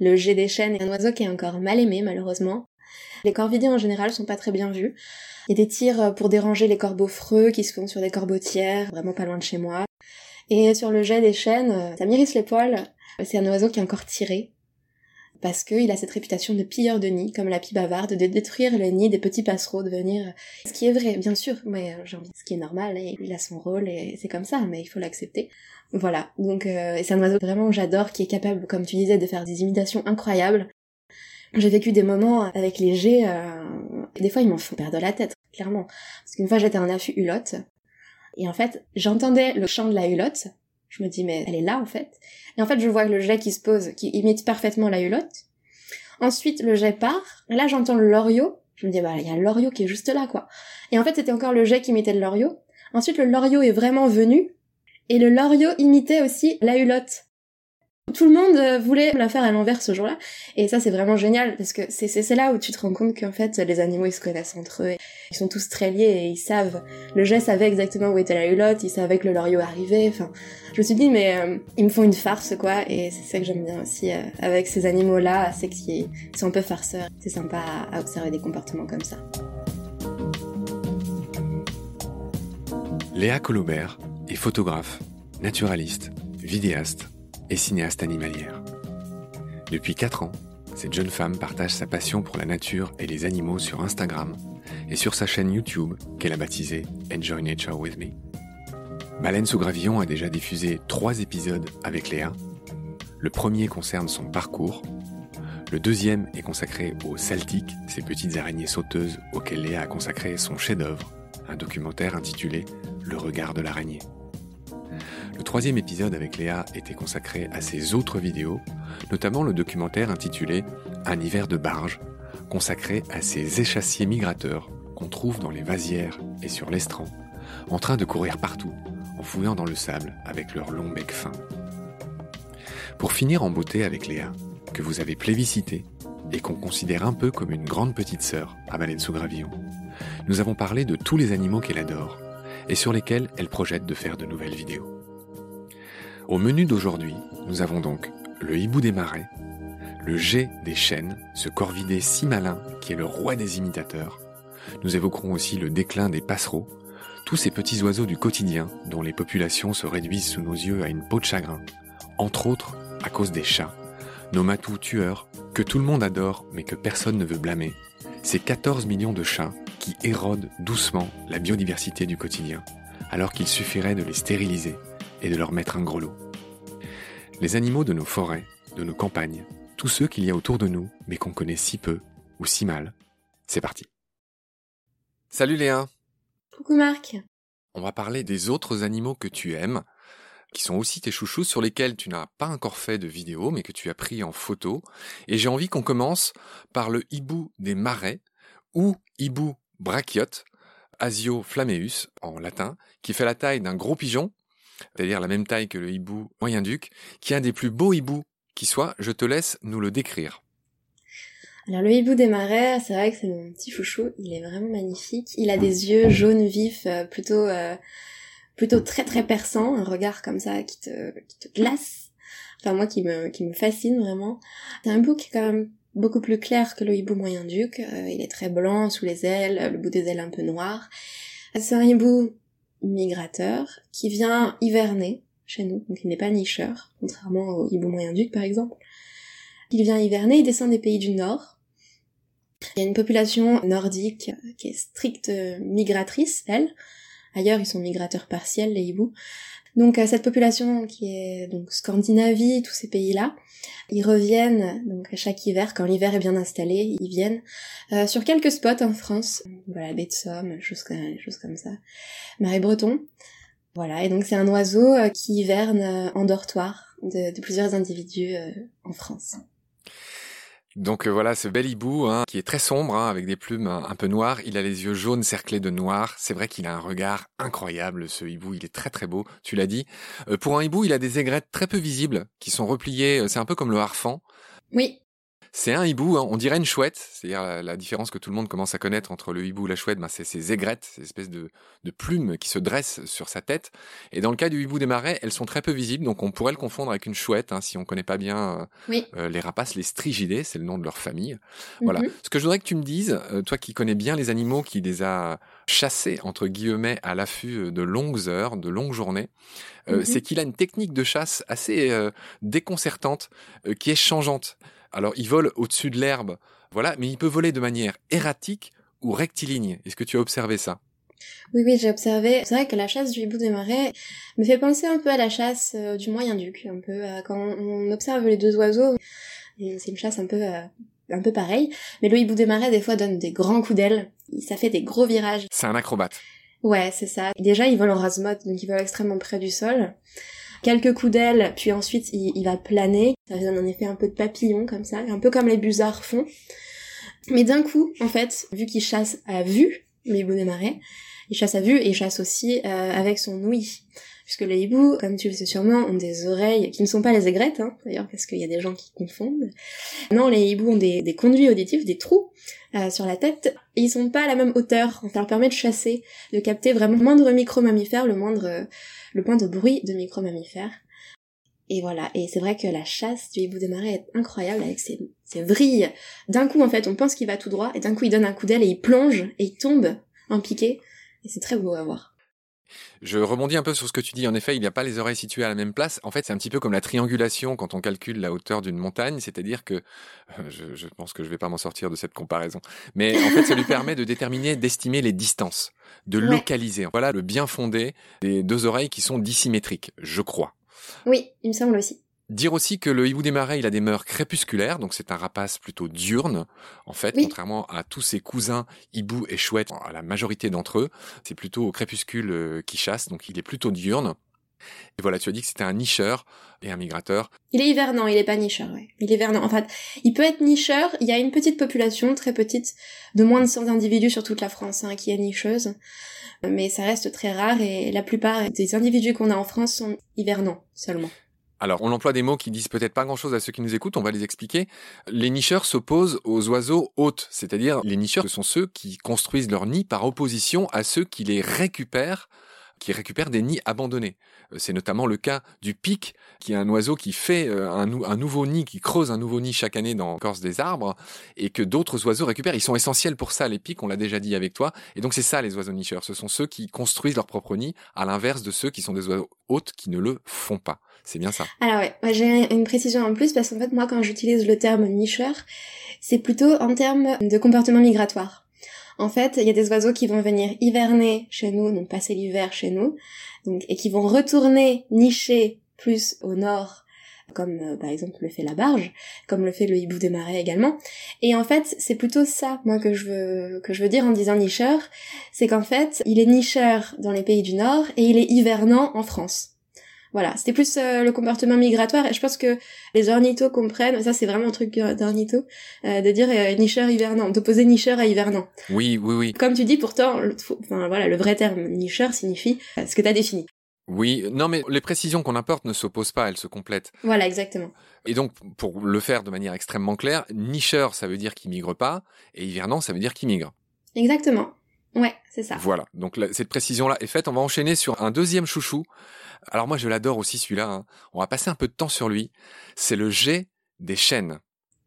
Le jet des chênes est un oiseau qui est encore mal aimé malheureusement. Les corvidés en général sont pas très bien vus. Il y a des tirs pour déranger les corbeaux freux qui se font sur des corbeautières, vraiment pas loin de chez moi. Et sur le jet des chênes, ça m'irrisse les poils. C'est un oiseau qui est encore tiré. Parce qu'il a cette réputation de pilleur de nid, comme la pie bavarde, de détruire le nid des petits passereaux, de venir... Ce qui est vrai, bien sûr, mais j'ai envie, ce qui est normal, et il a son rôle, et c'est comme ça, mais il faut l'accepter. Voilà, donc euh, c'est un oiseau vraiment j'adore, qui est capable, comme tu disais, de faire des imitations incroyables. J'ai vécu des moments avec les jets, euh, des fois ils m'en font perdre la tête, clairement. Parce qu'une fois j'étais en affût hulotte, et en fait j'entendais le chant de la hulotte, je me dis mais elle est là en fait. Et en fait je vois le jet qui se pose, qui imite parfaitement la hulotte. Ensuite le jet part, là j'entends le loriot, je me dis bah il y a le loriot qui est juste là quoi. Et en fait c'était encore le jet qui imitait le loriot. Ensuite le loriot est vraiment venu, et le loriot imitait aussi la hulotte. Tout le monde euh, voulait la faire à l'envers ce jour-là. Et ça, c'est vraiment génial parce que c'est là où tu te rends compte qu'en fait, les animaux, ils se connaissent entre eux. Ils sont tous très liés et ils savent. Le jet savait exactement où était la hulotte, il savait que le loriot arrivait. Enfin, je me suis dit, mais euh, ils me font une farce, quoi. Et c'est ça que j'aime bien aussi euh, avec ces animaux-là, c'est qu'ils sont un peu farceurs. C'est sympa à observer des comportements comme ça. Léa Colobert est photographe, naturaliste, vidéaste et cinéaste animalière. Depuis 4 ans, cette jeune femme partage sa passion pour la nature et les animaux sur Instagram et sur sa chaîne YouTube qu'elle a baptisée Enjoy Nature With Me. Baleine sous gravillon a déjà diffusé 3 épisodes avec Léa. Le premier concerne son parcours. Le deuxième est consacré aux Celtiques, ces petites araignées sauteuses auxquelles Léa a consacré son chef-d'œuvre, un documentaire intitulé Le regard de l'araignée. Le troisième épisode avec Léa était consacré à ses autres vidéos, notamment le documentaire intitulé Un hiver de barge, consacré à ces échassiers migrateurs qu'on trouve dans les vasières et sur l'estran, en train de courir partout, en fouillant dans le sable avec leur long bec fin. Pour finir en beauté avec Léa, que vous avez plébiscité et qu'on considère un peu comme une grande petite sœur à Baleine sous Gravillon, nous avons parlé de tous les animaux qu'elle adore et sur lesquels elle projette de faire de nouvelles vidéos. Au menu d'aujourd'hui, nous avons donc le hibou des marais, le jet des chênes, ce corvidé si malin qui est le roi des imitateurs. Nous évoquerons aussi le déclin des passereaux, tous ces petits oiseaux du quotidien dont les populations se réduisent sous nos yeux à une peau de chagrin, entre autres à cause des chats, nos matous tueurs, que tout le monde adore mais que personne ne veut blâmer, ces 14 millions de chats qui érodent doucement la biodiversité du quotidien, alors qu'il suffirait de les stériliser et de leur mettre un gros lot. Les animaux de nos forêts, de nos campagnes, tous ceux qu'il y a autour de nous, mais qu'on connaît si peu ou si mal, c'est parti. Salut Léa Coucou Marc On va parler des autres animaux que tu aimes, qui sont aussi tes chouchous, sur lesquels tu n'as pas encore fait de vidéo, mais que tu as pris en photo. Et j'ai envie qu'on commence par le hibou des marais, ou hibou brachiote, Asio flammeus en latin, qui fait la taille d'un gros pigeon, c'est-à-dire la même taille que le hibou moyen-duc, qui est un des plus beaux hiboux qui soit. Je te laisse nous le décrire. Alors le hibou des marais, c'est vrai que c'est mon petit chouchou, il est vraiment magnifique. Il a des yeux jaunes vifs, euh, plutôt euh, plutôt très très perçants, un regard comme ça qui te, qui te glace. Enfin moi qui me qui me fascine vraiment. C'est un hibou qui est quand même beaucoup plus clair que le hibou moyen-duc. Euh, il est très blanc sous les ailes, le bout des ailes un peu noir. C'est un hibou migrateur qui vient hiverner chez nous, donc il n'est pas nicheur, contrairement au hibou moyen-duc par exemple. Il vient hiverner, il descend des pays du nord. Il y a une population nordique qui est stricte migratrice, elle. Ailleurs, ils sont migrateurs partiels, les hiboux. Donc cette population qui est donc Scandinavie, tous ces pays-là, ils reviennent donc à chaque hiver quand l'hiver est bien installé, ils viennent euh, sur quelques spots en France, voilà baie de Somme, choses, comme ça, Marais Breton, voilà et donc c'est un oiseau euh, qui hiverne euh, en dortoir de plusieurs individus en France. Donc euh, voilà ce bel hibou hein, qui est très sombre hein, avec des plumes un, peu noires. Il a les yeux jaunes cerclés de noir. C'est vrai qu'il a un regard incroyable ce hibou. Il est très très beau. Tu l'as dit. Euh, pour un hibou, il a des aigrettes très peu visibles qui sont repliées. Euh, c'est un peu comme le harfang. Oui. C'est un hibou, hein. on dirait une chouette, c'est-à-dire la, différence que tout le monde commence à connaître entre le hibou et la chouette, ben c'est ces aigrettes, ces espèces de, de, plumes qui se dressent sur sa tête. Et dans le cas du hibou des marais, elles sont très peu visibles, donc on pourrait le confondre avec une chouette hein, si on connaît pas bien euh, euh, les rapaces, les strigidés, c'est le nom de leur famille. Voilà. Mhm. Ce que je voudrais que tu me dises, euh, toi qui connais bien les animaux, qui les a chassés entre guillemets à l'affût de longues heures, de longues journées, mhm. c'est qu'il a une technique de chasse assez déconcertante, qui est changeante. Alors, il vole au-dessus de l'herbe, voilà, mais il peut voler de manière erratique ou rectiligne. Est-ce que tu as observé ça? Oui, oui, j'ai observé. C'est vrai que la chasse du hibou des marais me fait penser un peu à la chasse euh, du Moyen-Duc, un peu quand on observe les deux oiseaux. C'est une chasse un peu euh, un peu pareil, mais le hibou des marais des fois donne des grands coups d'aile. Ça fait des gros virages. C'est un acrobate. Ouais, c'est ça. Déjà, il vole en rase-mode, donc il vole extrêmement près du sol quelques coups d'aile, puis ensuite il, va planer. Ça donne un effet un peu de papillon comme ça, un peu comme les busards font. Mais d'un coup, en fait, vu qu'il chasse à vue, les des marais, il chasse à vue et il chasse aussi euh, avec son ouïe. Puisque les hiboux, comme tu le sais sûrement, ont des oreilles qui ne sont pas les aigrettes, hein, d'ailleurs, parce qu'il y a des gens qui confondent. Non, les hiboux ont des, conduits auditifs, des trous euh, sur la tête, et ils sont pas à la même hauteur. Ça leur permet de chasser, de capter vraiment le moindre micro-mammifère, le moindre le point de bruit de micro-mammifères. Et voilà, et c'est vrai que la chasse du hibou des marais est incroyable avec ses, ses vrilles. D'un coup, en fait, on pense qu'il va tout droit, et d'un coup, il donne un coup d'aile et il plonge, et il tombe en piqué, et c'est très beau à voir. Je rebondis un peu sur ce que tu dis. En effet, il n'y a pas les oreilles situées à la même place. En fait, c'est un petit peu comme la triangulation quand on calcule la hauteur d'une montagne. C'est-à-dire que, euh, je, pense que je vais pas m'en sortir de cette comparaison. Mais en fait, ça lui permet de déterminer, d'estimer les distances, de localiser. Voilà le bien fondé des deux oreilles qui sont dissymétriques, je crois. Oui, il me semble aussi. Dire aussi que le hibou des marais, il a des mœurs crépusculaires, donc c'est un rapace plutôt diurne, en fait, contrairement à tous ses cousins hibou et chouette, à la majorité d'entre eux, c'est plutôt au crépuscule euh, qui chasse, donc il est plutôt diurne. Et voilà, tu as dit que c'était un nicheur et un migrateur. Il est hivernant, il est pas nicheur, ouais. Il est hivernant. En fait, il peut être nicheur, il y a une petite population, très petite, de moins de 100 individus sur toute la France, hein, qui est nicheuse. Mais ça reste très rare et la plupart des individus qu'on a en France sont hivernants seulement. Alors, on emploie des mots qui disent peut-être pas grand-chose à ceux qui nous écoutent, on va les expliquer. Les nicheurs s'opposent aux oiseaux hôtes, c'est-à-dire les nicheurs, ce sont ceux qui construisent leur nid par opposition à ceux qui les récupèrent qui récupèrent des nids abandonnés. Euh, c'est notamment le cas du pic, qui est un oiseau qui fait euh, un, nouveau nid, qui creuse un nouveau nid chaque année dans l'écorce des arbres, et que d'autres oiseaux récupèrent. Ils sont essentiels pour ça, les pics, on l'a déjà dit avec toi. Et donc c'est ça les oiseaux nicheurs, ce sont ceux qui construisent leur propre nid, à l'inverse de ceux qui sont des oiseaux hôtes qui ne le font pas. C'est bien ça. Alors ouais, j'ai une précision en plus parce qu'en fait moi quand j'utilise le terme nicheur, c'est plutôt en termes de comportement migratoire. En fait, il y a des oiseaux qui vont venir hiverner chez nous, donc passer l'hiver chez nous, donc, et qui vont retourner nicher plus au nord comme euh, par exemple le fait la barge, comme le fait le hibou des marais également. Et en fait, c'est plutôt ça, moi, que je veux, que je veux dire en disant nicheur, c'est qu'en fait, il est nicheur dans les pays du Nord et il est hivernant en France. Voilà, c'était plus euh, le comportement migratoire et je pense que les ornithos comprennent, ça c'est vraiment un truc d'ornitho, euh, de dire euh, nicheur hivernant, d'opposer nicheur à hivernant. Oui, oui, oui. Comme tu dis, pourtant, le, enfin voilà, le vrai terme nicheur signifie ce que tu as défini. Oui, non mais les précisions qu'on apporte ne s'opposent pas, elles se complètent. Voilà, exactement. Et donc, pour le faire de manière extrêmement claire, nicheur, ça veut dire qu'il migre pas, et hivernant, ça veut dire qu'il migre. Exactement. Ouais, c'est ça. Voilà, donc cette précision-là est faite. On va enchaîner sur un deuxième chouchou. Alors moi, je l'adore aussi celui-là. Hein. On va passer un peu de temps sur lui. C'est le jet des chênes.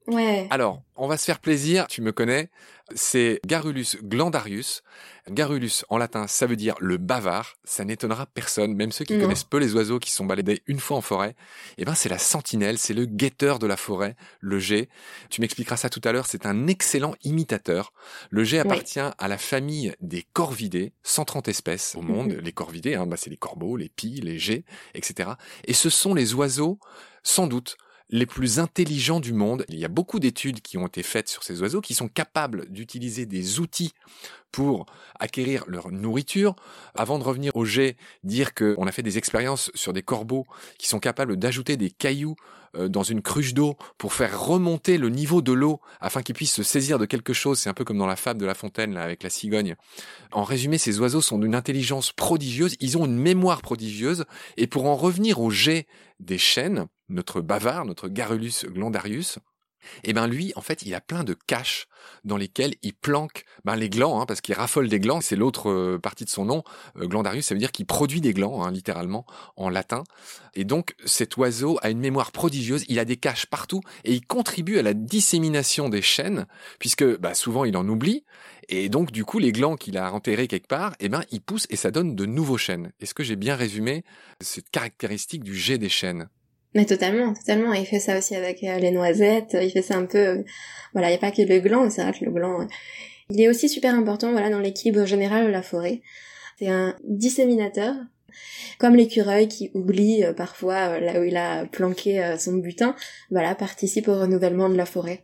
Ouais. Alors, on va se faire plaisir, tu me connais, c'est Garulus glandarius. Garulus, en latin, ça veut dire le bavard. Ça n'étonnera personne, même ceux qui connaissent peu les oiseaux qui sont baladés une fois en forêt. Eh ben, c'est la sentinelle, c'est le guetteur de la forêt, le G. Tu m'expliqueras ça tout à l'heure, c'est un excellent imitateur. Le G appartient à la famille des corvidés, 130 espèces au monde. Les corvidés, hein, bah, c'est les corbeaux, les pies, les G, etc. Et ce sont les oiseaux, sans doute, les plus intelligents du monde. Il y a beaucoup d'études qui ont été faites sur ces oiseaux qui sont capables d'utiliser des outils pour acquérir leur nourriture. Avant de revenir au jet, dire qu'on a fait des expériences sur des corbeaux qui sont capables d'ajouter des cailloux euh, dans une cruche d'eau pour faire remonter le niveau de l'eau afin qu'ils puissent se saisir de quelque chose. C'est un peu comme dans la fable de La Fontaine là, avec la cigogne. En résumé, ces oiseaux sont d'une intelligence prodigieuse, ils ont une mémoire prodigieuse et pour en revenir au jet des chênes, notre bavard, notre Garulus glandarius, Et ben lui, en fait, il a plein de caches dans lesquelles il planque ben, les glands, hein, parce qu'il raffole des glands, c'est l'autre euh, partie de son nom. Euh, glandarius, ça veut dire qu'il produit des glands, hein, littéralement, en latin. Et donc, cet oiseau a une mémoire prodigieuse, il a des caches partout, et il contribue à la dissémination des chênes, puisque bah, souvent il en oublie, et donc du coup, les glands qu'il a enterrés quelque part, eh ben, ils poussent et ça donne de nouveaux chênes. Est-ce que j'ai bien résumé cette caractéristique du jet des chênes mais totalement, totalement. Il fait ça aussi avec euh, les noisettes. Il fait ça un peu. Euh, voilà, il n'y a pas que le gland, c'est vrai que le gland. Euh, il est aussi super important, voilà, dans l'équilibre général de la forêt. C'est un disséminateur, comme l'écureuil qui oublie parfois là où il a planqué son butin. Voilà, participe au renouvellement de la forêt.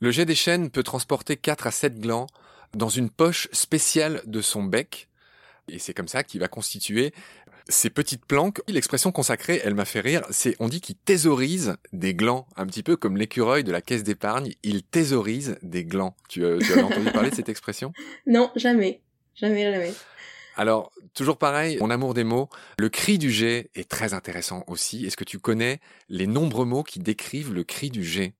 Le jet des chênes peut transporter 4 à 7 glands dans une poche spéciale de son bec. Et c'est comme ça qu'il va constituer ces petites planques, l'expression consacrée, elle m'a fait rire, c'est on dit qu'il thésaurise des glands, un petit peu comme l'écureuil de la caisse d'épargne, il thésaurise des glands. Tu, euh, tu as entendu parler de cette expression? Non, jamais. Jamais, jamais. Alors, toujours pareil, mon amour des mots, le cri du jet est très intéressant aussi. Est-ce que tu connais les nombreux mots qui décrivent le cri du jet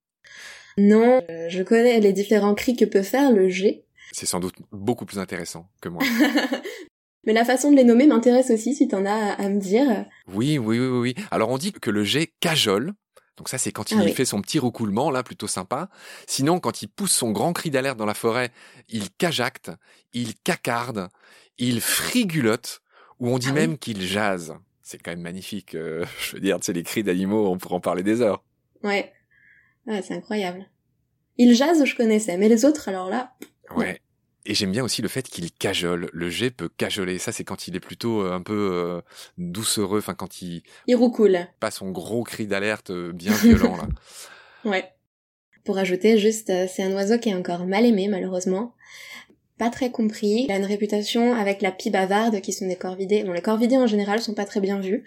Non, euh, je connais les différents cris que peut faire le jet. C'est sans doute beaucoup plus intéressant que moi. Mais la façon de les nommer m'intéresse aussi, si t'en as à me dire. Oui, oui, oui, oui. Alors on dit que le jet cajole. Donc ça, c'est quand il ah fait son petit recoulement, là, plutôt sympa. Sinon, quand il pousse son grand cri d'alerte dans la forêt, il cajacte, il cacarde, il frigulote, ou on dit ah même qu'il jase. C'est quand même magnifique. Euh, je veux dire, tu sais, les cris d'animaux, on pourrait en parler des heures. Ouais. ouais c'est incroyable. Il jase, je connaissais, mais les autres, alors là... Ouais. Et j'aime bien aussi le fait qu'il cajole. Le jet peut cajoler. Ça, c'est quand il est plutôt euh, un peu euh, doucereux. Enfin, quand il. Il roucoule. Pas son gros cri d'alerte euh, bien violent, là. Ouais. Pour ajouter, juste, c'est un oiseau qui est encore mal aimé, malheureusement. Pas très compris. Il a une réputation avec la pie bavarde, qui sont des corvidés. Bon, les corvidés, en général, sont pas très bien vus.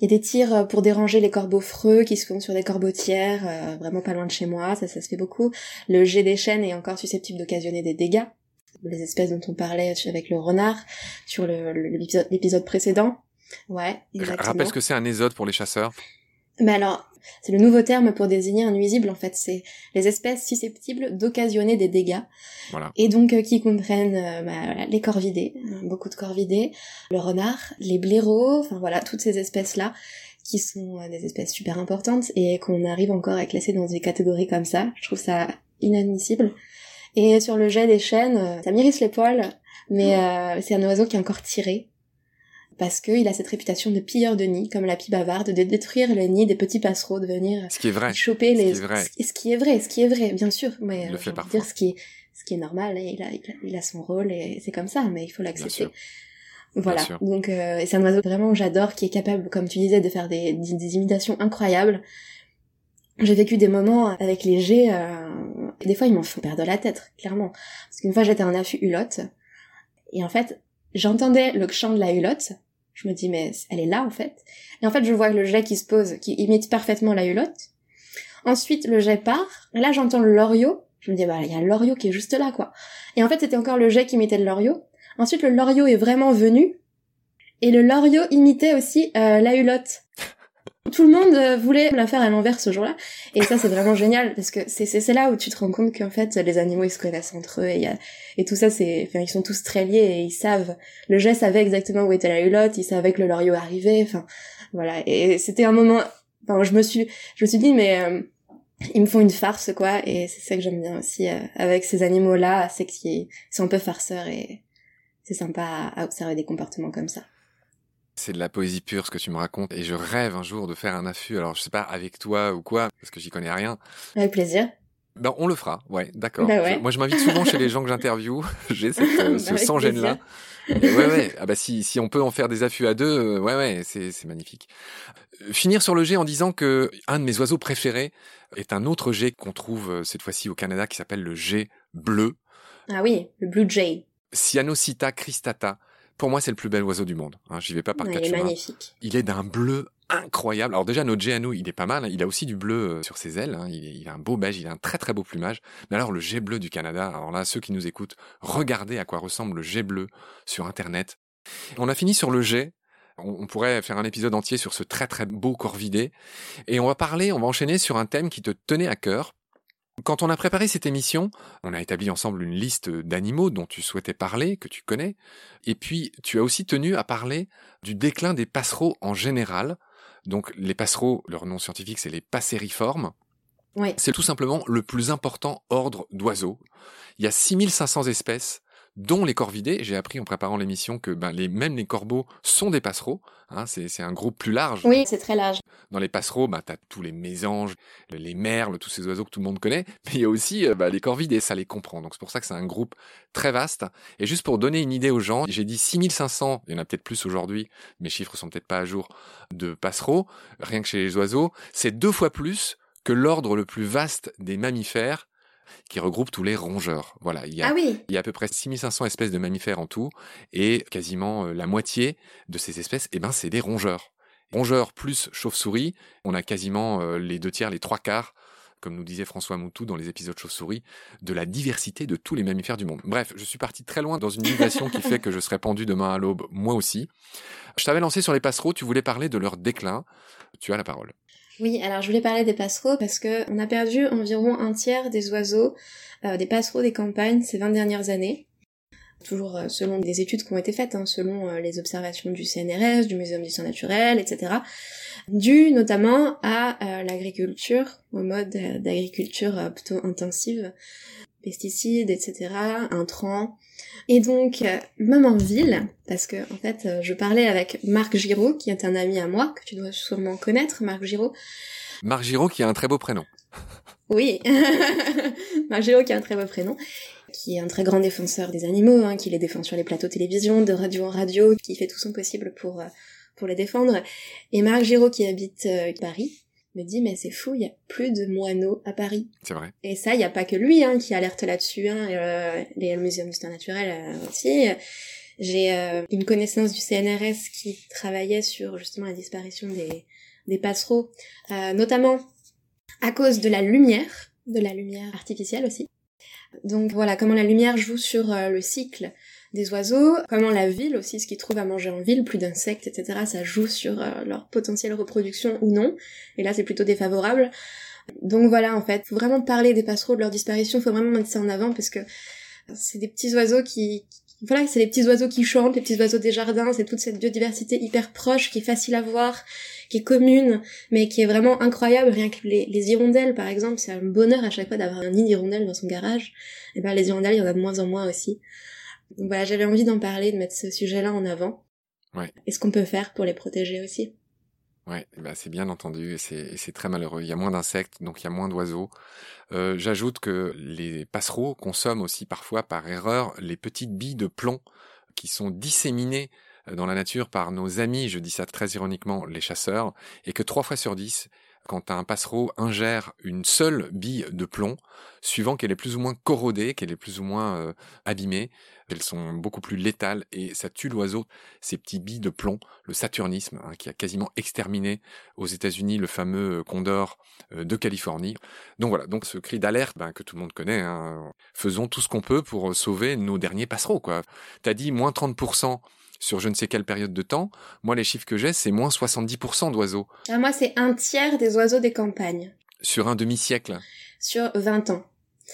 Il y a des tirs pour déranger les corbeaux freux qui se font sur des corbeautières, vraiment pas loin de chez moi, ça, ça se fait beaucoup. Le jet des chênes est encore susceptible d'occasionner des dégâts les espèces dont on parlait avec le renard sur l'épisode précédent. Ouais, exactement. Rappelle ce que c'est un ésode pour les chasseurs. Mais alors, c'est le nouveau terme pour désigner un nuisible en fait, c'est les espèces susceptibles d'occasionner des dégâts. Voilà. Et donc euh, qui comprennent euh, bah, les corvidés, hein, beaucoup de corvidés, le renard, les blaireaux, enfin voilà, toutes ces espèces-là qui sont euh, des espèces super importantes et qu'on arrive encore à classer dans des catégories comme ça. Je trouve ça inadmissible. Et sur le jet des chênes, euh, ça m'irrisse les poils, mais euh, c'est un oiseau qui est encore tiré. Parce qu'il a cette réputation de pilleur de nid, comme la pie bavarde, de détruire le nid des petits passereaux, de venir ce qui est vrai. choper les... Ce qui est vrai. Ce qui est vrai, ce qui est vrai, bien sûr. Mais je veux dire ce qui est, ce qui est normal, il a, il a, son rôle et c'est comme ça, mais il faut l'accepter. Voilà. Donc euh, c'est un oiseau vraiment j'adore, qui est capable, comme tu disais, de faire des, des, imitations incroyables. J'ai vécu des moments avec les jets des fois, ils m'en font perdre la tête, clairement. Parce qu'une fois, j'étais en affût hulotte. Et en fait, j'entendais le chant de la hulotte. Je me dis, mais elle est là, en fait. Et en fait, je vois le jet qui se pose, qui imite parfaitement la hulotte. Ensuite, le jet part. Là, j'entends le loriot. Je me dis, bah, il y a loriot qui est juste là, quoi. Et en fait, c'était encore le jet qui imitait le loriot. Ensuite, le loriot est vraiment venu. Et le loriot imitait aussi euh, la hulotte. Tout le monde euh, voulait la faire à l'envers ce jour-là. Et ça, c'est vraiment génial parce que c'est là où tu te rends compte qu'en fait, les animaux, ils se connaissent entre eux et, y a, et tout ça, c'est, enfin, ils sont tous très liés et ils savent. Le jet savait exactement où était la hulotte, il savait que le loriot arrivait. Enfin, voilà. Et c'était un moment. Enfin, je me suis, je me suis dit, mais euh, ils me font une farce, quoi. Et c'est ça que j'aime bien aussi euh, avec ces animaux-là, c'est qu'ils sont un peu farceurs et c'est sympa à observer des comportements comme ça. C'est de la poésie pure ce que tu me racontes et je rêve un jour de faire un affût. Alors je sais pas avec toi ou quoi parce que j'y connais rien. Avec plaisir. Ben, on le fera, ouais, d'accord. Bah moi, je m'invite souvent chez les gens que j'interviewe. J'ai euh, ce sans gêne là. ouais, ouais. Ah bah si, si on peut en faire des affûts à deux, euh, ouais, ouais, c'est, c'est magnifique. Euh, finir sur le jet en disant que un de mes oiseaux préférés est un autre jet qu'on trouve cette fois-ci au Canada qui s'appelle le jet bleu. Ah oui, le blue jay. Cyanocita cristata. Pour moi, c'est le plus bel oiseau du monde. Hein, J'y vais pas par ouais, Il est magnifique. Il est d'un bleu incroyable. Alors déjà, notre jet à nous, il est pas mal. Hein. Il a aussi du bleu euh, sur ses ailes. Hein. Il, a un beau beige, il a un très très beau plumage. Mais alors le jet bleu du Canada, alors là, ceux qui nous écoutent, regardez à quoi ressemble le jet bleu sur Internet. On a fini sur le jet. On, pourrait faire un épisode entier sur ce très très beau corvidé. Et on va parler, on va enchaîner sur un thème qui te tenait à cœur. Quand on a préparé cette émission, on a établi ensemble une liste d'animaux dont tu souhaitais parler, que tu connais. Et puis, tu as aussi tenu à parler du déclin des passereaux en général. Donc, les passereaux, leur nom scientifique, c'est les passeriformes. C'est tout simplement le plus important ordre d'oiseaux. Il y a 6500 espèces dont les corvidés. J'ai appris en préparant l'émission que ben, les, même les corbeaux sont des passereaux. Hein, c'est un groupe plus large. Oui, c'est très large. Dans les passereaux, ben, tu as tous les mésanges, les merles, tous ces oiseaux que tout le monde connaît. Mais il y a aussi euh, ben, les corvidés, ça les comprend. Donc c'est pour ça que c'est un groupe très vaste. Et juste pour donner une idée aux gens, j'ai dit 6500, il y en a peut-être plus aujourd'hui, mes chiffres sont peut-être pas à jour, de passereaux, rien que chez les oiseaux. C'est deux fois plus que l'ordre le plus vaste des mammifères qui regroupe tous les rongeurs. Voilà, il y a, ah oui. il y a à peu près 6500 espèces de mammifères en tout, et quasiment euh, la moitié de ces espèces, eh ben, c'est des rongeurs. Rongeurs plus chauve-souris, on a quasiment euh, les deux tiers, les trois quarts, comme nous disait François Moutou dans les épisodes chauve-souris, de la diversité de tous les mammifères du monde. Bref, je suis parti très loin dans une innovation qui fait que je serai pendu demain à l'aube, moi aussi. Je t'avais lancé sur les passereaux, tu voulais parler de leur déclin. Tu as la parole. Oui, alors je voulais parler des passereaux parce que on a perdu environ un tiers des oiseaux, euh, des passereaux des campagnes ces 20 dernières années. Toujours euh, selon des études qui ont été faites, hein, selon euh, les observations du CNRS, du Muséum d'histoire naturelle, etc. Dû notamment à l'agriculture, au mode d'agriculture plutôt intensive, pesticides, etc., intrants. Et donc, même en ville, parce que en fait, je parlais avec Marc Giraud, qui est un ami à moi, que tu dois sûrement connaître, Marc Giraud. Marc Giraud qui a un très beau prénom. Oui, Marc Giraud qui a un très beau prénom, qui est un très grand défenseur des animaux, hein, qui les défend sur les plateaux télévision, de radio en radio, qui fait tout son possible pour, euh, pour les défendre. Et Marc Giraud qui habite euh, Paris, me dit mais c'est fou, il y a plus de moineaux à Paris. C'est vrai. Et ça, il n'y a pas que lui hein, qui alerte là-dessus, hein, euh, les muséums d'histoire naturelle euh, aussi. J'ai euh, une connaissance du CNRS qui travaillait sur justement la disparition des, des passereaux, euh, notamment à cause de la lumière, de la lumière artificielle aussi. Donc voilà, comment la lumière joue sur le cycle des oiseaux, comment la ville aussi, ce qu'ils trouvent à manger en ville, plus d'insectes, etc., ça joue sur euh, leur potentielle reproduction ou non. Et là, c'est plutôt défavorable. Donc voilà, en fait, faut vraiment parler des passereaux, de leur disparition, faut vraiment mettre ça en avant parce que c'est des petits oiseaux qui, voilà, c'est les petits oiseaux qui chantent, les petits oiseaux des jardins, c'est toute cette biodiversité hyper proche, qui est facile à voir, qui est commune, mais qui est vraiment incroyable. Rien que les, les hirondelles, par exemple, c'est un bonheur à chaque fois d'avoir un nid d'hirondelles dans son garage. Et ben les hirondelles, il y en a de moins en moins aussi. Donc voilà, j'avais envie d'en parler, de mettre ce sujet-là en avant. Ouais. Et ce qu'on peut faire pour les protéger aussi? Ouais, bah c'est bien entendu et c'est très malheureux. Il y a moins d'insectes, donc il y a moins d'oiseaux. Euh, J'ajoute que les passereaux consomment aussi parfois par erreur les petites billes de plomb qui sont disséminées euh, dans la nature par nos amis, je dis ça très ironiquement, les chasseurs, et que trois fois sur dix, quand un passereau ingère une seule bille de plomb, suivant qu'elle est plus ou moins corrodée, qu'elle est plus ou moins euh, abîmée, elles sont beaucoup plus létales et ça tue l'oiseau. Ces petits billes de plomb, le saturnisme, hein, qui a quasiment exterminé aux États-Unis le fameux euh, condor euh, de Californie. Donc voilà, donc ce cri d'alerte ben, que tout le monde connaît, hein, faisons tout ce qu'on peut pour sauver nos derniers passereaux. Quoi. T'as dit moins 30% sur je ne sais quelle période de temps. Moi, les chiffres que j'ai, c'est moins 70% d'oiseaux. Ah, moi, c'est un tiers des oiseaux des campagnes. Sur un demi-siècle Sur 20 ans.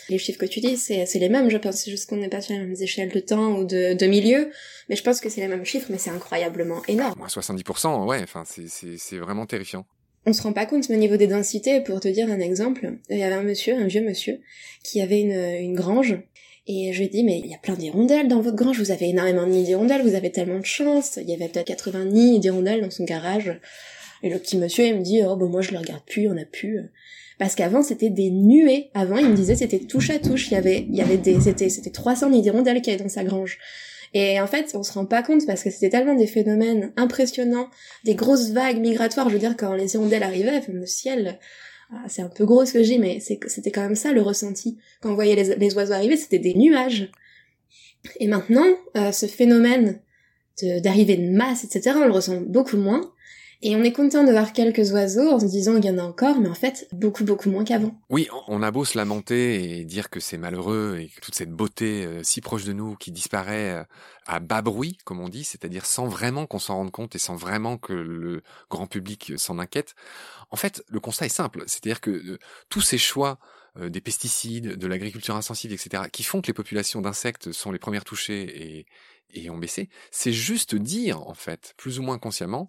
Les chiffres que tu dis, c'est les mêmes, je pense. C'est juste qu'on n'est pas sur les mêmes échelles de temps ou de, de milieu. Mais je pense que c'est les mêmes chiffres, mais c'est incroyablement énorme. Moins 70%, ouais, enfin, c'est vraiment terrifiant. On se rend pas compte, mais au niveau des densités, pour te dire un exemple, il y avait un monsieur, un vieux monsieur, qui avait une, une grange, et je lui ai dit, mais il y a plein d'hirondelles dans votre grange, vous avez énormément de nids d'hirondelles, vous avez tellement de chance. Il y avait peut-être 80 nids d'hirondelles dans son garage. Et le petit monsieur, il me dit, oh, bon, moi, je le regarde plus, on a plus. Parce qu'avant, c'était des nuées. Avant, il me disait, c'était touche à touche. Il y avait, il y avait des, c'était, c'était 300 nids d'hirondelles qu'il y avait dans sa grange. Et en fait, on se rend pas compte parce que c'était tellement des phénomènes impressionnants, des grosses vagues migratoires. Je veux dire, quand les hirondelles arrivaient, le ciel, ah, c'est un peu gros ce que dis, mais c'était quand même ça le ressenti. Quand on voyait les, oiseaux arriver, c'était des nuages. Et maintenant, euh, ce phénomène d'arrivée de, masse, etc., on le ressent beaucoup moins. Et on est content de voir quelques oiseaux en se disant qu'il y en a encore, mais en fait, beaucoup, beaucoup moins qu'avant. Oui, on a beau se lamenter et dire que c'est malheureux et que toute cette beauté euh, si proche de nous qui disparaît euh, à bas bruit, comme on dit, c'est-à-dire sans vraiment qu'on s'en rende compte et sans vraiment que le grand public s'en inquiète. En fait, le constat est simple, c'est-à-dire que euh, tous ces choix des pesticides, de l'agriculture insensible, etc., qui font que les populations d'insectes sont les premières touchées et ont baissé, c'est juste dire, en fait, plus ou moins consciemment,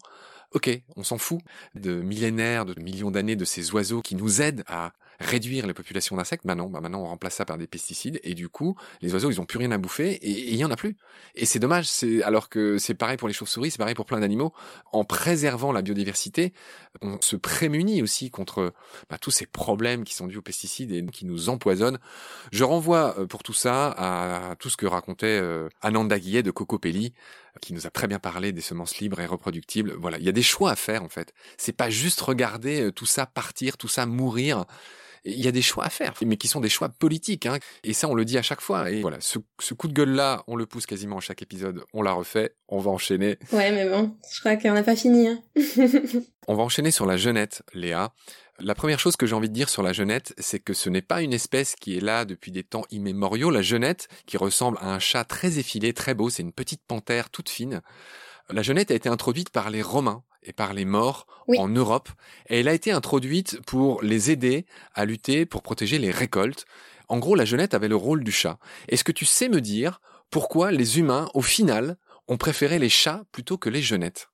ok, on s'en fout de millénaires, de millions d'années de ces oiseaux qui nous aident à réduire les populations d'insectes. Bah non, bah maintenant on remplace ça par des pesticides et du coup les oiseaux ils ont plus rien à bouffer et il y en a plus. Et c'est dommage, c'est alors que c'est pareil pour les chauves-souris, c'est pareil pour plein d'animaux. En préservant la biodiversité, on se prémunit aussi contre bah, tous ces problèmes qui sont dus aux pesticides et qui nous empoisonnent. Je renvoie euh, pour tout ça à tout ce que racontait euh, Ananda Guillet de Cocopelli qui nous a très bien parlé des semences libres et reproductibles. Voilà, il y a des choix à faire en fait. C'est pas juste regarder euh, tout ça partir, tout ça mourir. Il y a des choix à faire, mais qui sont des choix politiques. Hein. Et ça, on le dit à chaque fois. Et voilà, ce, coup de gueule-là, on le pousse quasiment à chaque épisode. On l'a refait, on va enchaîner. Ouais, mais bon, je crois qu'on n'a pas fini. Hein. on va enchaîner sur la jeunette, Léa. La première chose que j'ai envie de dire sur la genette, c'est que ce n'est pas une espèce qui est là depuis des temps immémoriaux. La genette, qui ressemble à un chat très effilé, très beau, c'est une petite panthère toute fine. La genette a été introduite par les Romains et par les morts en Europe. Et elle a été introduite pour les aider à lutter pour protéger les récoltes. En gros, la genette avait le rôle du chat. Est-ce que tu sais me dire pourquoi les humains, au final, ont préféré les chats plutôt que les genettes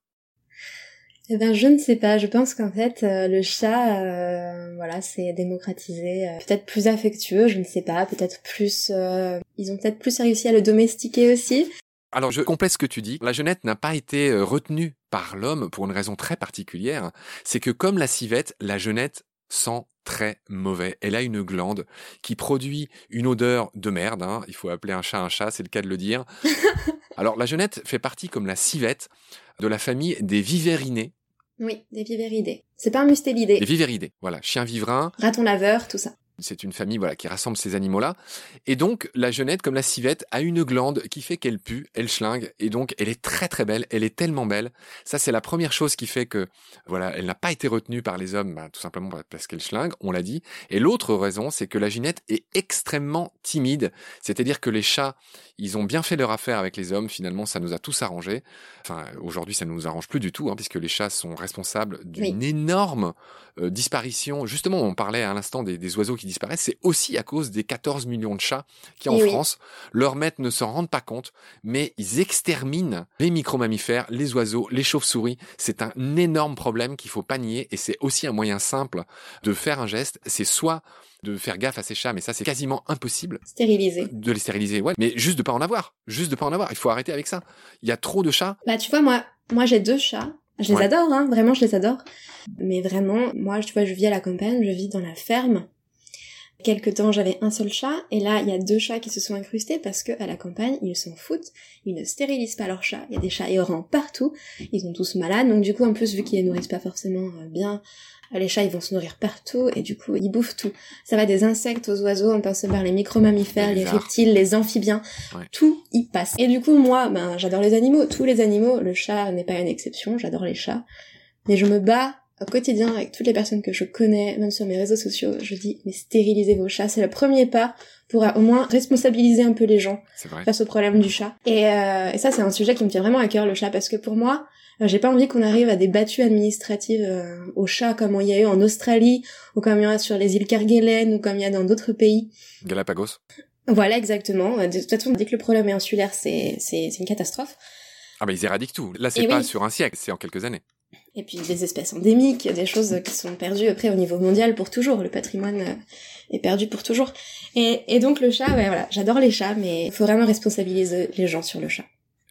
eh ben, je ne sais pas. Je pense qu'en fait, euh, le chat, euh, voilà, c'est démocratisé, euh, peut-être plus affectueux, je ne sais pas, peut-être plus. ils ont peut-être plus réussi à le domestiquer aussi. Alors, je complète ce que tu dis. La genette n'a pas été retenue par l'homme pour une raison très particulière. C'est que comme la civette, la genette sent très mauvais. Elle a une glande qui produit une odeur de merde. Hein. Il faut appeler un chat un chat, c'est le cas de le dire. Alors la genette fait partie, comme la civette, de la famille des vivérinés, oui, des vivéridés. C'est pas un mustélidé. Des vivéridés, voilà. Chien vivrin. Raton laveur, tout ça. C'est une famille voilà qui rassemble ces animaux-là. Et donc la genette, comme la civette, a une glande qui fait qu'elle pue, elle schlingue, et donc elle est très très belle. Elle est tellement belle. Ça c'est la première chose qui fait que voilà, elle n'a pas été retenue par les hommes, bah, tout simplement parce qu'elle schlingue, on l'a dit. Et l'autre raison, c'est que la ginette est extrêmement timide. C'est-à-dire que les chats, ils ont bien fait leur affaire avec les hommes. Finalement, ça nous a tous arrangés. Enfin, aujourd'hui, ça ne nous arrange plus du tout, hein, puisque les chats sont responsables d'une énorme euh, disparition. Justement, on parlait à l'instant des, des oiseaux qui disparaissent, c'est aussi à cause des 14 millions de chats qui en France, leurs maîtres ne s'en rendent pas compte, mais ils exterminent les micro-mammifères, les oiseaux, les chauves-souris. C'est un énorme problème qu'il faut pas nier et c'est aussi un moyen simple de faire un geste. C'est soit de faire gaffe à ces chats, mais ça c'est quasiment impossible. Stériliser. De les stériliser, ouais. Mais juste de pas en avoir. Juste de pas en avoir. Il faut arrêter avec ça. Il y a trop de chats. Bah tu vois, moi, moi j'ai deux chats. Je les adore, hein. Vraiment, je les adore. Mais vraiment, moi, tu vois, je vis à la campagne, je vis dans la ferme. Quelque temps, j'avais un seul chat, et là, il y a deux chats qui se sont incrustés parce que à la campagne, ils s'en foutent, ils ne stérilisent pas leurs chats. Il y a des chats errants partout, ils sont tous malades, donc du coup, en plus, vu qu'ils les nourrissent pas forcément euh, bien, les chats, ils vont se nourrir partout, et du coup, ils bouffent tout. Ça va des insectes aux oiseaux, on passe par les micro-mammifères, les reptiles, les amphibiens, tout y passe. Et du coup, moi, ben, j'adore les animaux, tous les animaux, le chat n'est pas une exception, j'adore les chats, mais je me bats au quotidien avec toutes les personnes que je connais, même sur mes réseaux sociaux, je dis mais stérilisez vos chats, c'est le premier pas pour au moins responsabiliser un peu les gens face au problème du chat. Et, euh, et ça c'est un sujet qui me tient vraiment à cœur le chat. Parce que pour moi, j'ai pas envie qu'on arrive à des battues administratives euh, aux chats comme il y a eu en Australie ou comme il y a sur les îles Kerguelen ou comme il y a dans d'autres pays. Galapagos. Voilà exactement. De toute façon, dès que le problème est insulaire, c'est c'est une catastrophe. Ah bah ils éradiquent tout. Là c'est pas sur un siècle, c'est en quelques années. Et puis des espèces endémiques, des choses qui sont perdues après au niveau mondial pour toujours. Le patrimoine euh, est perdu pour toujours. Et, et donc le chat, ouais, voilà, j'adore les chats, mais il faut vraiment responsabiliser les gens sur le chat.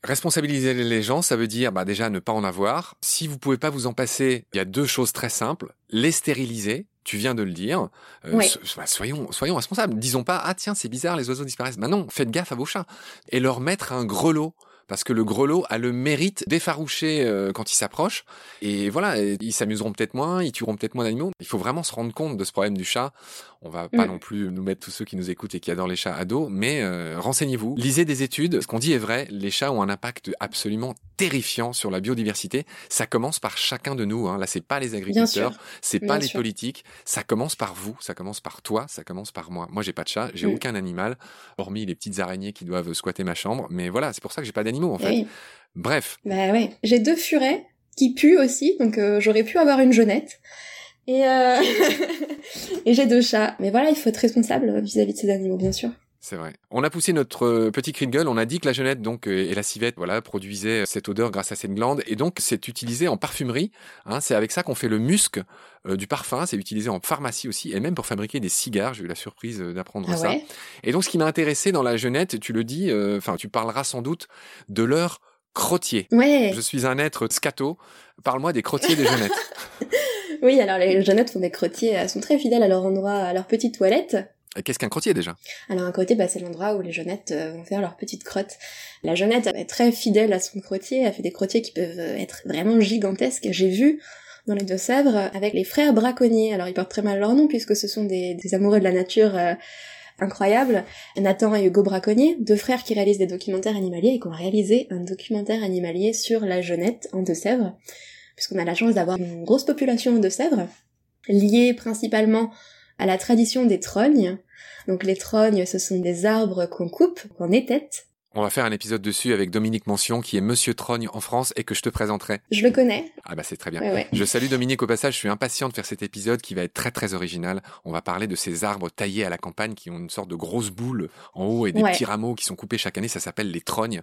Responsabiliser les gens, ça veut dire bah, déjà ne pas en avoir. Si vous pouvez pas vous en passer, il y a deux choses très simples. Les stériliser, tu viens de le dire. Euh, bah, soyons, soyons responsables. Disons pas ah tiens c'est bizarre les oiseaux disparaissent. Bah non, faites gaffe à vos chats et leur mettre un grelot parce que le grelot a le mérite d'effaroucher euh, quand il s'approche. Et voilà, ils s'amuseront peut-être moins, ils tueront peut-être moins d'animaux. Il faut vraiment se rendre compte de ce problème du chat. On va pas mm. non plus nous mettre tous ceux qui nous écoutent et qui adorent les chats à dos, mais euh, renseignez-vous, lisez des études. Ce qu'on dit est vrai, les chats ont un impact absolument terrifiant sur la biodiversité. Ça commence par chacun de nous. Hein. Là, c'est pas les agriculteurs, c'est pas les politiques. Ça commence par vous, ça commence par toi, ça commence par moi. Moi, j'ai pas de chat, j'ai mm. aucun animal, hormis les petites araignées qui doivent squatter ma chambre. Mais voilà, c'est pour ça que j'ai pas d'animaux en fait. Bref. Bah ouais, j'ai deux furets qui puent aussi, donc euh, j'aurais pu avoir une jeunette. Et, euh... et j'ai deux chats. Mais voilà, il faut être responsable vis-à-vis de ces animaux, bien sûr. C'est vrai. On a poussé notre euh, petit cri de gueule. On a dit que la genette donc euh, et la civette, voilà, produisaient cette odeur grâce à cette glande. Et donc c'est utilisé en parfumerie. Hein, c'est avec ça qu'on fait le musc euh, du parfum. C'est utilisé en pharmacie aussi et même pour fabriquer des cigares. J'ai eu la surprise d'apprendre ah ça. Et donc ce qui m'a intéressé dans la genette, tu le dis, enfin tu parleras sans doute de leur crottier. Ouais. Je suis un être scato. Parle-moi des crottiers des genettes. oui, alors les genettes font des crottiers, elles sont très fidèles à leur endroit, à leur petite toilette. Qu'est-ce qu'un crottier déjà? Alors un crottier, bah, c'est l'endroit où les jeunettes euh, vont faire leur petite crotte. La jeunette est très fidèle à son crottier, elle fait des crottiers qui peuvent euh, être vraiment gigantesques. J'ai vu dans les Deux-Sèvres avec les frères braconniers. Alors ils portent très mal leur nom puisque ce sont des, amoureux de la nature euh, incroyables. Nathan et Hugo Braconnier, deux frères qui réalisent des documentaires animaliers et qui ont réalisé un documentaire animalier sur la jeunette en Deux-Sèvres, puisqu'on a la chance d'avoir une grosse population en Deux-Sèvres, liée principalement à la tradition des trognes. Donc les trognes, ce sont des arbres qu'on coupe, qu'on étête. On va faire un épisode dessus avec Dominique Mention, qui est Monsieur Trogne en France et que je te présenterai. Je le connais. Ah bah c'est très bien. Je salue Dominique au passage, je suis impatient de faire cet épisode qui va être très très original. On va parler de ces arbres taillés à la campagne qui ont une sorte de grosse boule en haut et des petits rameaux qui sont coupés chaque année, ça s'appelle les trognes.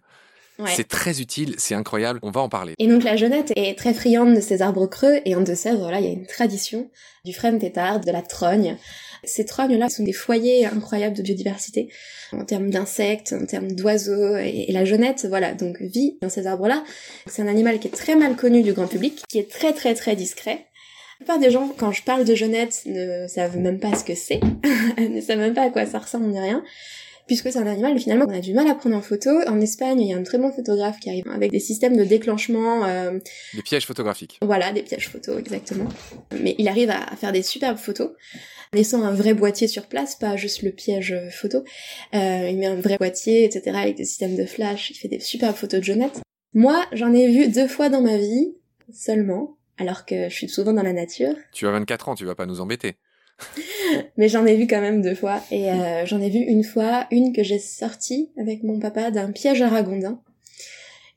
C'est très utile, c'est incroyable, on va en parler. Et donc la jeunette est très friande de ces arbres creux, et en Deux-Sèvres, là, il y a une tradition du frêne tétard, de la trogne. Ces trognes-là sont des foyers incroyables de biodiversité, en termes d'insectes, en termes d'oiseaux, et, la jeunette, voilà, donc vit dans ces arbres-là. C'est un animal qui est très mal connu du grand public, qui est très très très discret. La plupart des gens, quand je parle de jeunette, ne savent même pas ce que c'est, ne savent même pas à quoi ça ressemble ni rien puisque c'est un animal finalement on a du mal à prendre en photo. En Espagne, il y a un très bon photographe qui arrive avec des systèmes de déclenchement. Euh... Des pièges photographiques. Voilà, des pièges photos, exactement. Mais il arrive à faire des superbes photos laissant un vrai boîtier sur place, pas juste le piège photo. Euh, il met un vrai boîtier, etc., avec des systèmes de flash, il fait des superbes photos de jeunette. Moi, j'en ai vu deux fois dans ma vie, seulement, alors que je suis souvent dans la nature. Tu as 24 ans, tu vas pas nous embêter. Mais j'en ai vu quand même deux fois. Et euh, j'en ai vu une fois, une que j'ai sortie avec mon papa d'un piège à.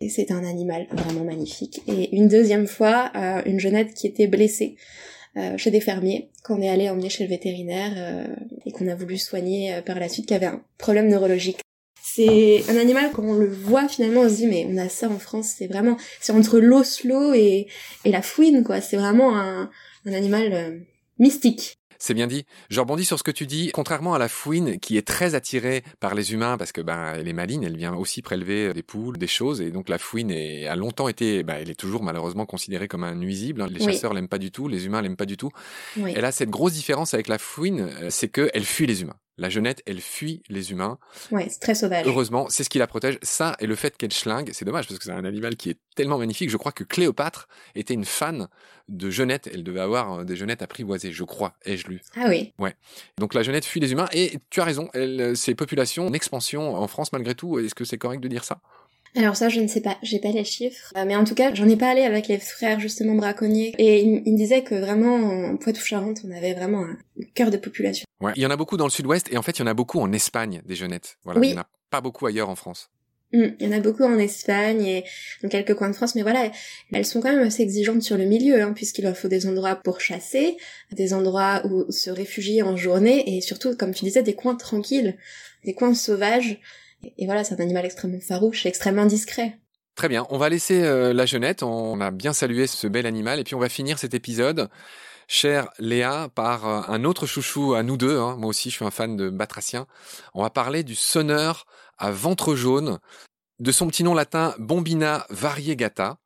Et c'est un animal vraiment magnifique. Et une deuxième fois, euh, une jeunette qui était blessée euh, chez des fermiers, qu'on est allé emmener chez le vétérinaire et qu'on a voulu soigner par la suite, qui avait un problème neurologique. C'est un animal, quand on le voit finalement, on se dit mais on a ça en France, c'est vraiment, c'est entre l'oslo et, et la fouine quoi. C'est vraiment un animal mystique. C'est bien dit. Je rebondis sur ce que tu dis. Contrairement à la fouine, qui est très attirée par les humains, parce que ben elle est maline, elle vient aussi prélever des poules, des choses, et donc la fouine a longtemps été, ben, elle est toujours malheureusement considérée comme un nuisible. Les chasseurs l'aiment pas du tout, les humains l'aiment pas du tout. Elle a cette grosse différence avec la fouine, euh, c'est qu'elle fuit les humains. La jeunette, elle fuit les humains. Ouais, c'est très sauvage. Heureusement, c'est ce qui la protège. Ça et le fait qu'elle schlingue, c'est dommage parce que c'est un animal qui est tellement magnifique. Je crois que Cléopâtre était une fan de jeunette. Elle devait avoir euh, des jeunettes apprivoisées, je crois. Ai-je lu? Ah oui. Ouais. Donc la jeunette fuit les humains et tu as raison. Elle, euh, ces populations en expansion en France malgré tout. Est-ce que c'est correct de dire ça? Alors ça, je ne sais pas, j'ai pas les chiffres, euh, mais en tout cas, j'en ai parlé avec les frères justement braconniers, et ils, me disaient que vraiment en Poitou-Charentes, on avait vraiment un cœur de population. Ouais, il y en a beaucoup dans le Sud-Ouest, et en fait, il y en a beaucoup en Espagne des jeunettes. Voilà, il y en a pas beaucoup ailleurs en France. Hum, il y en a beaucoup en Espagne et dans quelques coins de France, mais voilà, elles sont quand même assez exigeantes sur le milieu, hein, puisqu'il leur faut des endroits pour chasser, des endroits où se réfugier en journée, et surtout, comme tu disais, des coins tranquilles, des coins sauvages. Et voilà, c'est un animal extrêmement farouche extrêmement discret. Très bien, on va laisser euh, la jeunette, on a bien salué ce bel animal, et puis on va finir cet épisode, chère Léa, par euh, un autre chouchou à nous deux, hein. moi aussi je suis un fan de batracien, on va parler du sonneur à ventre jaune, de son petit nom latin Bombina variegata,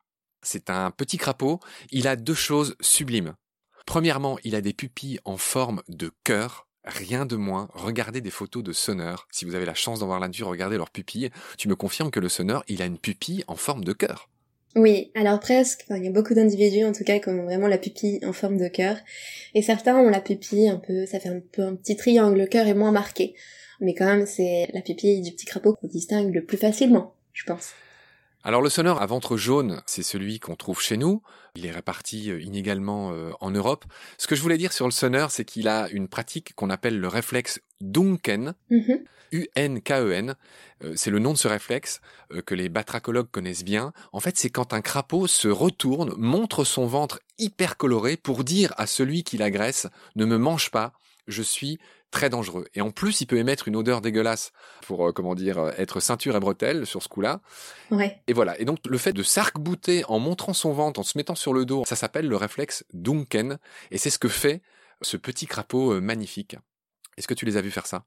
c'est un petit crapaud, il a deux choses sublimes. Premièrement, il a des pupilles en forme de cœur, Rien de moins, regardez des photos de sonneurs. Si vous avez la chance d'en voir vue, regardez leurs pupilles. Tu me confirmes que le sonneur, il a une pupille en forme de cœur. Oui, alors presque. il y a beaucoup d'individus en tout cas qui ont vraiment la pupille en forme de cœur. Et certains ont la pupille un peu, ça fait un peu un petit triangle. Le cœur est moins marqué. Mais quand même, c'est la pupille du petit crapaud qu'on distingue le plus facilement, je pense. Alors le sonneur à ventre jaune, c'est celui qu'on trouve chez nous. Il est réparti euh, inégalement euh, en Europe. Ce que je voulais dire sur le sonneur, c'est qu'il a une pratique qu'on appelle le réflexe Dunken, Mhm. U-N-K-E-N. Euh, C'est le nom de ce réflexe que les batracologues connaissent bien. En fait, c'est quand un crapaud se retourne, montre son ventre hyper coloré pour dire à celui qui l'agresse ne me mange pas, je suis très dangereux. Et en plus, il peut émettre une odeur dégueulasse pour, euh, comment dire, euh, être ceinture et bretelle sur ce coup-là. Ouais. Et voilà. Et donc, le fait de s'arc-bouter en montrant son ventre, en se mettant sur le dos, ça s'appelle le réflexe Dunken. Et c'est ce que fait ce petit crapaud euh, magnifique. Est-ce que tu les as vus faire ça?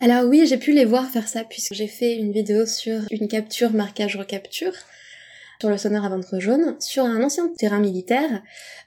Alors oui, j'ai pu les voir faire ça puisque j'ai fait une vidéo sur une capture, marquage, recapture sur le sonneur à ventre jaune, sur un ancien terrain militaire,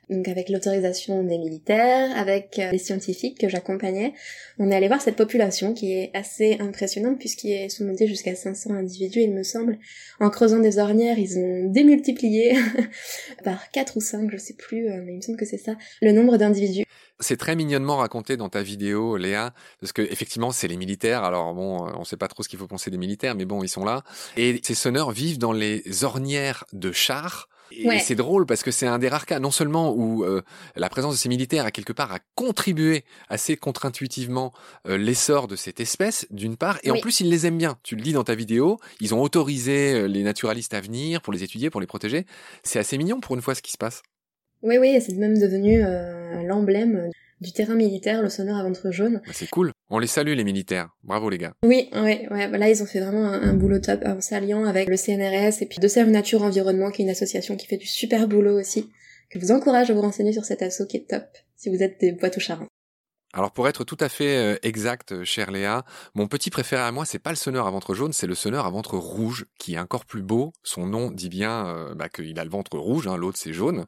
donc avec l'autorisation des militaires, avec euh, les scientifiques que j'accompagnais. On est allé voir cette population qui est assez impressionnante puisqu'ils sont montés jusqu'à 500 individus, il me semble. En creusant des ornières, ils ont démultiplié par 4 ou 5, je sais plus, euh, mais il me semble que c'est ça, le nombre d'individus. C'est très mignonnement raconté dans ta vidéo, Léa, parce que effectivement, c'est les militaires. Alors bon, euh, on sait pas trop ce qu'il faut penser des militaires, mais bon, ils sont là. Et ces sonneurs vivent dans les ornières de chars. Et Ouais. c'est drôle parce que c'est un des rares cas, non seulement où euh, la présence de ces militaires a quelque part a contribué assez contre-intuitivement euh, l'essor de cette espèce, d'une part, et en plus ils les aiment bien. Tu le dis dans ta vidéo, ils ont autorisé euh, les naturalistes à venir pour les étudier, pour les protéger. C'est assez mignon pour une fois ce qui se passe. Oui, oui, c'est même devenu euh, l'emblème du terrain militaire, le sonneur à ventre jaune. Bah, C'est cool. On les salue les militaires. Bravo les gars. Oui, ouais, ouais, là ils ont fait vraiment un, un boulot top en s'alliant avec le CNRS et puis De Sèvres Nature Environnement qui est une association qui fait du super boulot aussi. Que je vous encourage à vous renseigner sur cet asso qui est top si vous êtes des poitou charentes. Alors pour être tout à fait euh, exact, euh, chère Léa, mon petit préféré à moi, c'est pas le sonneur à ventre jaune, c'est le sonneur à ventre rouge, qui est encore plus beau. Son nom dit bien euh, bah, qu'il a le ventre rouge, hein, l'autre c'est jaune.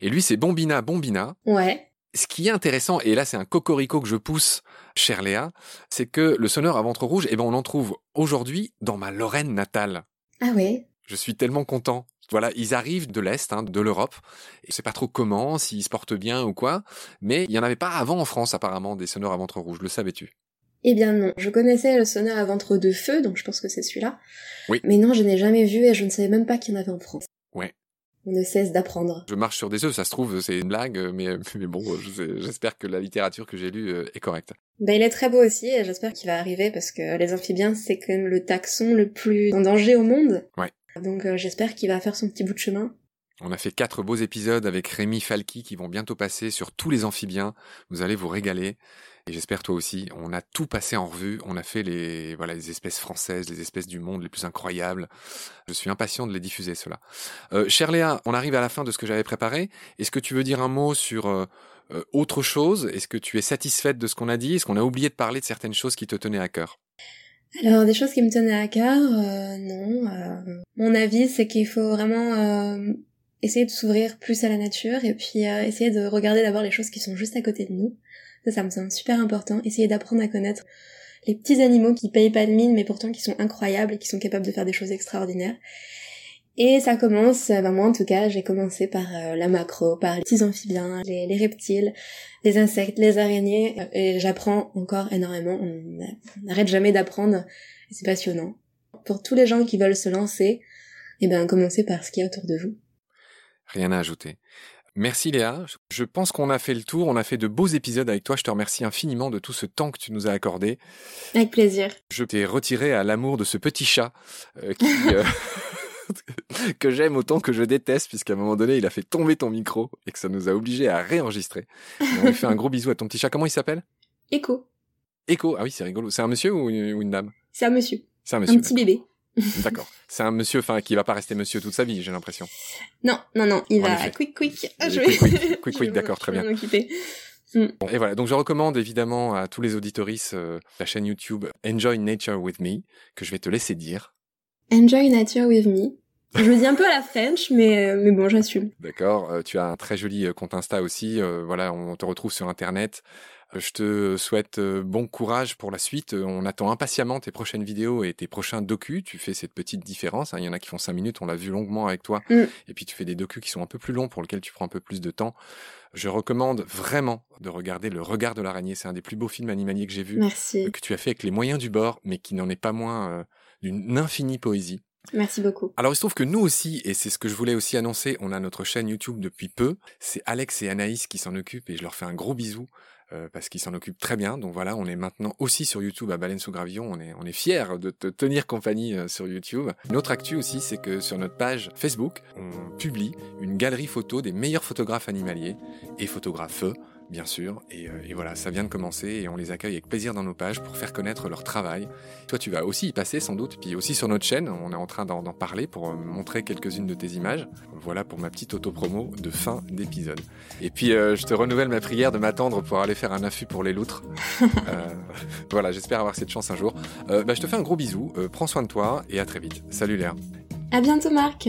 Et lui c'est Bombina Bombina. Ouais. Ce qui est intéressant, et là c'est un cocorico que je pousse, chère Léa, c'est que le sonneur à ventre rouge, eh ben on en trouve aujourd'hui dans ma Lorraine natale. Ah ouais? Je suis tellement content. Voilà, ils arrivent de l'Est, hein, de l'Europe. Je sais pas trop comment, s'ils se portent bien ou quoi, mais il y en avait pas avant en France apparemment des sonneurs à ventre rouge, le savais-tu? Eh bien non, je connaissais le sonneur à ventre de feu, donc je pense que c'est celui-là. Oui. Mais non, je n'ai jamais vu et je ne savais même pas qu'il y en avait en France. Ouais. On ne cesse d'apprendre. Je marche sur des œufs, ça se trouve, c'est une blague, mais, mais bon, je sais- j'espère que la littérature que j'ai lue euh, est correcte. Ben, il est très beau aussi et j'espère qu'il va arriver parce que les amphibiens, c'est quand même le taxon le plus en danger au monde. Ouais. Donc euh, j'espère qu'il va faire son petit bout de chemin. On a fait quatre beaux épisodes avec Rémi Falki qui vont bientôt passer sur tous les amphibiens. Vous allez vous régaler. Et j'espère toi aussi. On a tout passé en revue. On a fait les, voilà, les espèces françaises, les espèces du monde les plus incroyables. Je suis impatient de les diffuser, cela. Euh, chère Léa, on arrive à la fin de ce que j'avais préparé. Est-ce que tu veux dire un mot sur euh, euh, autre chose? Est-ce que tu es satisfaite de ce qu'on a dit? Est-ce qu'on a oublié de parler de certaines choses qui te tenaient à cœur? Alors des choses qui me tenaient à cœur, euh, non. euh, mon avis, c'est qu'il faut vraiment euh, essayer de s'ouvrir plus à la nature et puis essayer de regarder d'abord les choses qui sont juste à côté de nous. Ça, ça me semble super important. Essayer d'apprendre à connaître les petits animaux qui payent pas de mine mais pourtant qui sont incroyables et qui sont capables de faire des choses extraordinaires. Et ça commence, euh, ben moi en tout cas, j'ai commencé par euh, la macro, par les petits amphibiens, les, les reptiles, les insectes, les araignées, euh, et j'apprends encore énormément. On on n'arrête jamais d'apprendre, et c'est passionnant. Pour tous les gens qui veulent se lancer, eh ben commencez par ce qu'il y a autour de vous. Rien à ajouter. Merci Léa. Je pense qu'on a fait le tour. On a fait de beaux épisodes avec toi. Je te remercie infiniment de tout ce temps que tu nous as accordé. Avec plaisir. Je t'ai retiré à l'amour de ce petit chat euh, qui, euh, que j'aime autant que je déteste, puisqu'à un moment donné, il a fait tomber ton micro et que ça nous a obligés à réenregistrer. On lui fait un gros bisou à ton petit chat. Comment il s'appelle? Écho. Echo. Ah oui, c'est rigolo. C'est un monsieur ou une, ou une dame? C'est un monsieur. C'est un Un monsieur. petit bébé. D'accord. C'est un monsieur, enfin, qui va pas rester monsieur toute sa vie, j'ai l'impression. Non, non, non, il En va quick quick. Il Je vais... quick, quick, quick, je quick, vais d'accord, très je vais bien. occuper. Bon, et voilà, donc je recommande évidemment à tous les auditoristes euh, la chaîne YouTube Enjoy Nature with Me, que je vais te laisser dire. Enjoy nature with me. Je le dis un peu à la French, mais, mais bon, j'assume. D'accord, euh, tu as un très joli euh, compte Insta aussi. euh, voilà, on te retrouve sur Internet. Je te souhaite euh, bon courage pour la suite. On attend impatiemment tes prochaines vidéos et tes prochains docus. Tu fais cette petite différence. hein. Il y en a qui font cinq minutes, on l'a vu longuement avec toi. Mm. Et puis tu fais des docus qui sont un peu plus longs pour lesquels tu prends un peu plus de temps. Je recommande vraiment de regarder Le Regard de l'araignée. C'est un des plus beaux films animaliers que j'ai vu. Merci. euh, que tu as fait avec les moyens du bord, mais qui n'en est pas moins euh, d'une infinie poésie. Merci beaucoup. Alors il se trouve que nous aussi, et c'est ce que je voulais aussi annoncer, on a notre chaîne YouTube depuis peu. C'est Alex et Anaïs qui s'en occupent et je leur fais un gros bisou. Euh, parce qu'ils s'en occupent très bien. Donc voilà, on est maintenant aussi sur YouTube à Baleine sous Gravillon. On est, on est fiers de te tenir compagnie euh, sur YouTube. Notre actu aussi, c'est que sur notre page Facebook, on publie une galerie photo des meilleurs photographes animaliers et photographes bien sûr. Euh, et, voilà, ça vient de commencer et on les accueille avec plaisir dans nos pages pour faire connaître leur travail. Toi, tu vas aussi y passer sans doute, puis aussi sur notre chaîne, on est en train d'en parler pour euh, montrer quelques-unes de tes images. Voilà pour ma petite auto-promo de fin d'épisode. Et puis, euh, je te renouvelle ma prière de m'attendre pour aller faire un affût pour les loutres. voilà, j'espère avoir cette chance un jour. Bah, je te fais un gros bisou, prends soin de toi et à très vite. Salut Léa. À bientôt Marc.